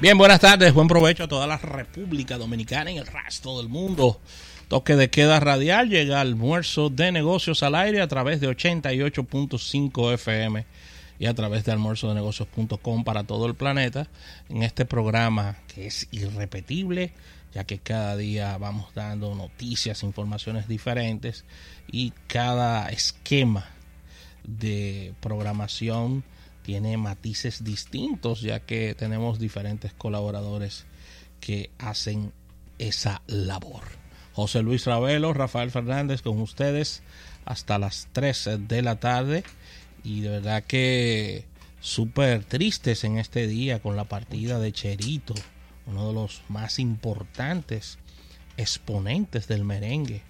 Bien, buenas tardes, buen provecho a toda la República Dominicana y el resto del mundo. Toque de queda radial llega almuerzo de negocios al aire a través de 88.5 FM y a través de almuerzodenegocios.com para todo el planeta en este programa que es irrepetible ya que cada día vamos dando noticias, informaciones diferentes y cada esquema de programación tiene matices distintos, ya que tenemos diferentes colaboradores que hacen esa labor. José Luis Ravelo, Rafael Fernández con ustedes hasta las 13 de la tarde y de verdad que súper tristes en este día con la partida de Cherito, uno de los más importantes exponentes del merengue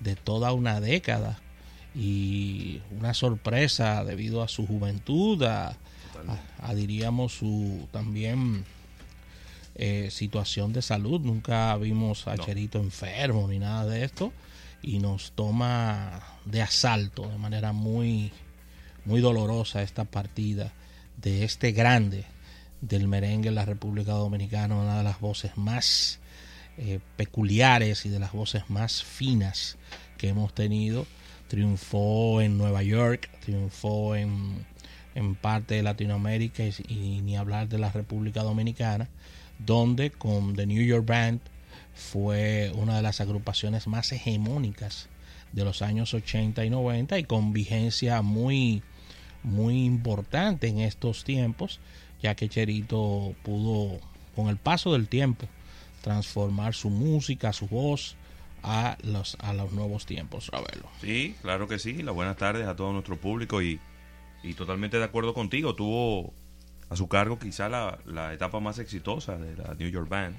de toda una década y una sorpresa debido a su juventud, a, diríamos su también eh, situación de salud. Nunca vimos a Cherito enfermo ni nada de esto y nos toma de asalto de manera muy, muy dolorosa esta partida de este grande del merengue en la República Dominicana, una de las voces más eh, peculiares y de las voces más finas que hemos tenido triunfó en Nueva York, triunfó en, en parte de Latinoamérica y, ni hablar de la República Dominicana, donde con The New York Band fue una de las agrupaciones más hegemónicas de los años 80 y 90 y con vigencia muy, muy importante en estos tiempos, ya que Cherito pudo, con el paso del tiempo, transformar su música, su voz, a los, a los nuevos tiempos, Ravelo. Sí, claro que sí. Las buenas tardes a todo nuestro público y, y totalmente de acuerdo contigo. Tuvo a su cargo quizá la, la, etapa más exitosa de la New York Band.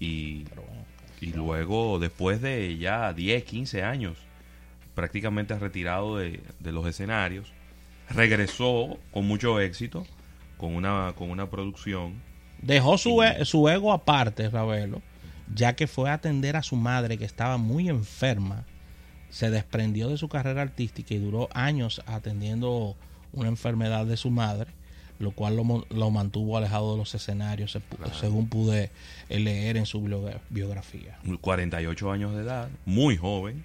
Y, y luego, después de ya 10, 15 años, prácticamente retirado de, de los escenarios, regresó con mucho éxito, con una, con una producción. Dejó su, e, su ego aparte, Ravelo ya que fue a atender a su madre que estaba muy enferma, se desprendió de su carrera artística y duró años atendiendo una enfermedad de su madre, lo cual lo, mantuvo alejado de los escenarios, según pude leer en su biografía. 48 años de edad, muy joven,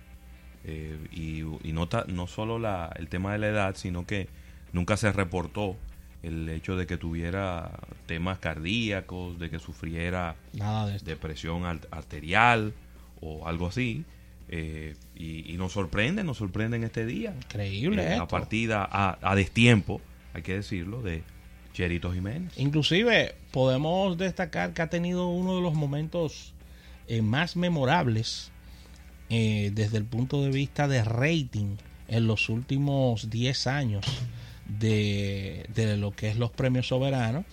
eh, y, y no, no solo la, el tema de la edad, sino que nunca se reportó el hecho de que tuviera temas cardíacos, de que sufriera Nada de depresión arterial o algo así. Eh, y, nos sorprende, nos sorprende en este día. Increíble. Eh, la partida a, destiempo, hay que decirlo, de Cherito Jiménez. Inclusive podemos destacar que ha tenido uno de los momentos eh, más memorables desde el punto de vista de rating en los últimos 10 años de, lo que es los premios soberanos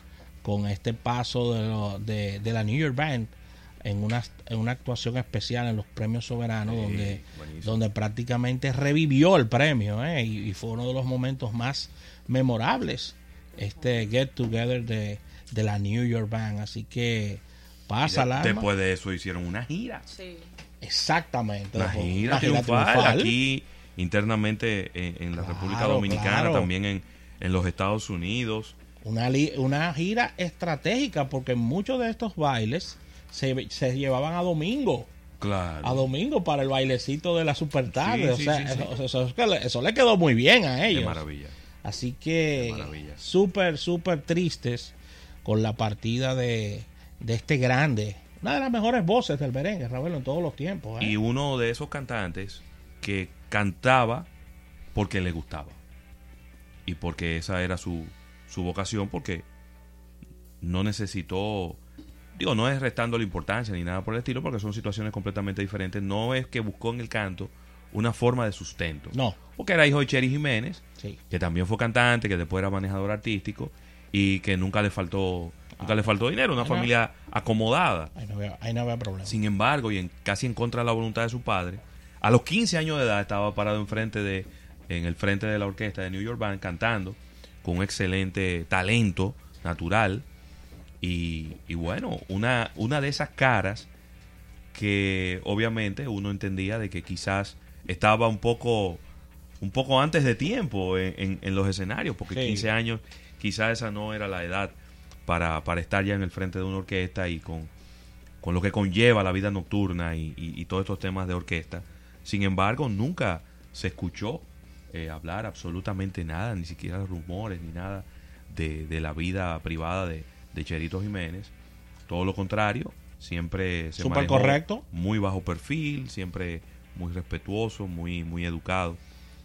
con este paso de, de, la New York Band en una, en una actuación especial en los premios soberanos donde, donde prácticamente revivió el premio ¿eh? y, fue uno de los momentos más memorables este get together de, de la New York Band. Así que pasa la después de eso hicieron una gira. Exactamente una gira, aquí internamente en, la República Dominicana, también en, en, los Estados Unidos. Una, una gira estratégica porque muchos de estos bailes se, se llevaban a domingo. Claro. A domingo para el bailecito de la super tarde. o sea, eso, eso, le quedó muy bien a ellos. Qué maravilla. Así que súper, súper tristes con la partida de, de este grande. Una de las mejores voces del merengue, Ravelo, en todos los tiempos. ¿eh? Y uno de esos cantantes que cantaba porque le gustaba. Y porque esa era su, su vocación, porque no necesitó, digo, no es restando la importancia ni nada por el estilo, porque son situaciones completamente diferentes. No es que buscó en el canto una forma de sustento. No. Porque era hijo de Cherry Jiménez, que también fue cantante, que después era manejador artístico y que nunca le faltó nunca le faltó dinero, una familia acomodada. Ahí no, había, problema. Sin embargo, y en, casi en contra de la voluntad de su padre, a los 15 años de edad estaba parado enfrente de, en el frente de la orquesta de New York Band cantando con un excelente talento natural y, bueno, una, una de esas caras que obviamente uno entendía de que quizás estaba un poco un poco antes de tiempo en, los escenarios, porque 15 años quizás esa no era la edad para, para estar ya en el frente de una orquesta y con, con lo que conlleva la vida nocturna y, y, todos estos temas de orquesta. Sin embargo, nunca se escuchó eh, hablar absolutamente nada, ni siquiera rumores ni nada de, de la vida privada de, de Cherito Jiménez. Todo lo contrario, siempre se Súper correcto. muy bajo perfil, siempre muy respetuoso, muy, muy educado.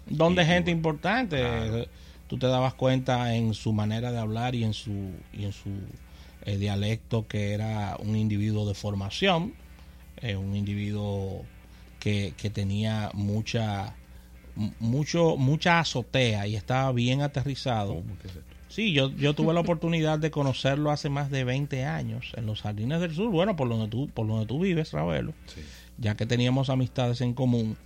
Donde gente importante, tú te dabas cuenta en su manera de hablar y en su, y en su eh, dialecto que era un individuo de formación, eh, un individuo que, que tenía mucha mucho mucha azotea y estaba bien aterrizado. Sí, yo, yo tuve la oportunidad de conocerlo hace más de 20 años en los Jardines del Sur, bueno, por donde tú, por donde tú vives, Ravelo, ya que teníamos amistades en común.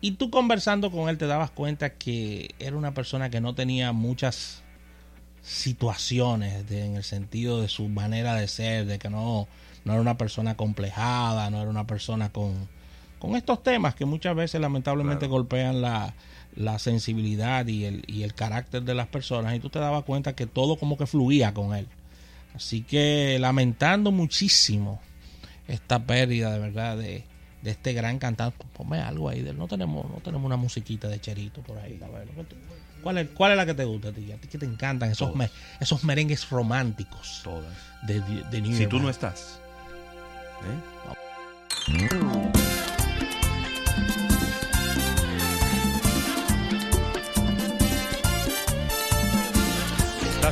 Y tú conversando con él te dabas cuenta que era una persona que no tenía muchas situaciones en el sentido de su manera de ser, de que no, no era una persona complejada, no era una persona con, con estos temas que muchas veces lamentablemente golpean la, la sensibilidad y el, y el carácter de las personas y tú te dabas cuenta que todo como que fluía con él. Así que lamentando muchísimo esta pérdida de verdad de, de este gran cantante. Ponme algo ahí, no tenemos no tenemos una musiquita de Cherito por ahí. ¿Cuál es, ¿Cuál es la que te gusta a ti? ¿A ti que te encantan esos, esos merengues románticos? Todas. De, de Si tú no estás. ¿eh?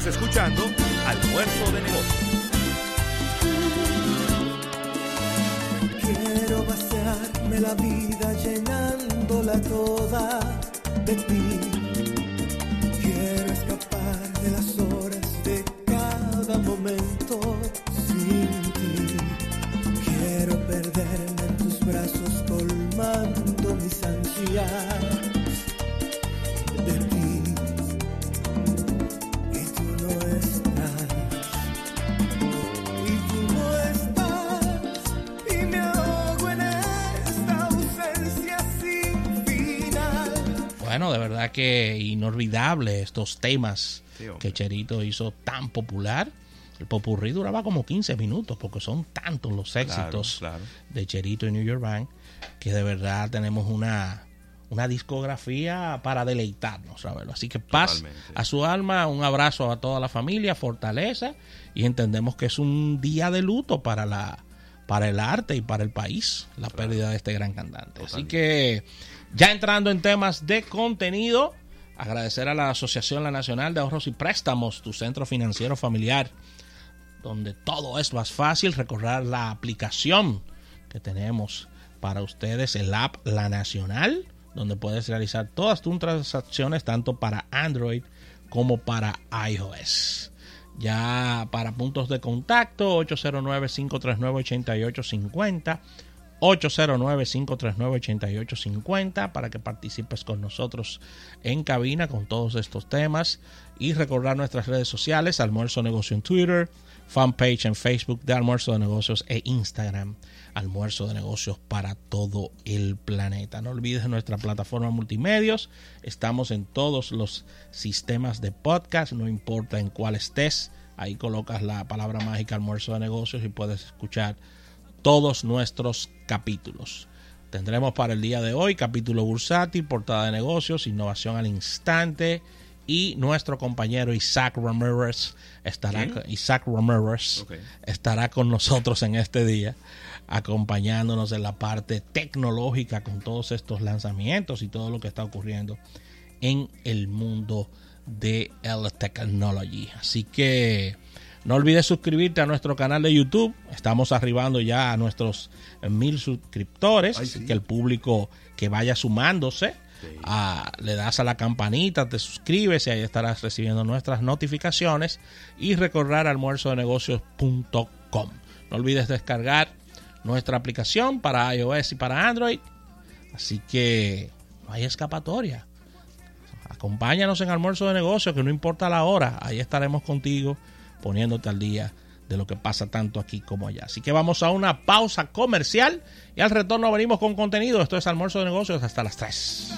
Estás escuchando Almuerzo de Negocios. Quiero vaciarme la vida llenándola toda de ti. Quiero escapar de las horas de cada momento sin ti. Quiero perderme en tus brazos colmando mis ansias. Bueno, de verdad que inolvidable estos temas que Cherito hizo tan popular. El popurrí duraba como 15 minutos porque son tantos los éxitos de Cherito y New York Bank que de verdad tenemos una, una discografía para deleitarnos, ¿sabes? Así que paz a su alma, un abrazo a toda la familia, fortaleza y entendemos que es un día de luto para la para el arte y para el país la pérdida de este gran cantante. Así que ya entrando en temas de contenido, agradecer a la Asociación La Nacional de Ahorros y Préstamos, tu centro financiero familiar, donde todo es más fácil, recorrer la aplicación que tenemos para ustedes, el app La Nacional, donde puedes realizar todas tus transacciones tanto para Android como para iOS. Ya para puntos de contacto, 809-539-8850 809-539-8850 para que participes con nosotros en cabina con todos estos temas. Y recordar nuestras redes sociales, Almuerzo Negocio en Twitter, fanpage en Facebook de Almuerzo de Negocios e Instagram, Almuerzo de Negocios para todo el planeta. No olvides nuestra plataforma multimedios, estamos en todos los sistemas de podcast, no importa en cuál estés, ahí colocas la palabra mágica Almuerzo de Negocios y puedes escuchar todos nuestros capítulos. Tendremos para el día de hoy capítulo bursátil, portada de negocios, innovación al instante y nuestro compañero Isaac Ramirez estará, Isaac Ramirez estará con nosotros en este día acompañándonos en la parte tecnológica con todos estos lanzamientos y todo lo que está ocurriendo en el mundo de el technology. Así que no olvides suscribirte a nuestro canal de YouTube. Estamos arribando ya a nuestros mil suscriptores. Así que el público que vaya sumándose, le das a la campanita, te suscribes y ahí estarás recibiendo nuestras notificaciones. Y recordar almuerzodenegocios.com. No olvides descargar nuestra aplicación para iOS y para Android. Así que no hay escapatoria. Acompáñanos en almuerzo de negocios, que no importa la hora, ahí estaremos contigo poniéndote al día de lo que pasa tanto aquí como allá. Así que vamos a una pausa comercial y al retorno venimos con contenido. Esto es almuerzo de negocios hasta las 3.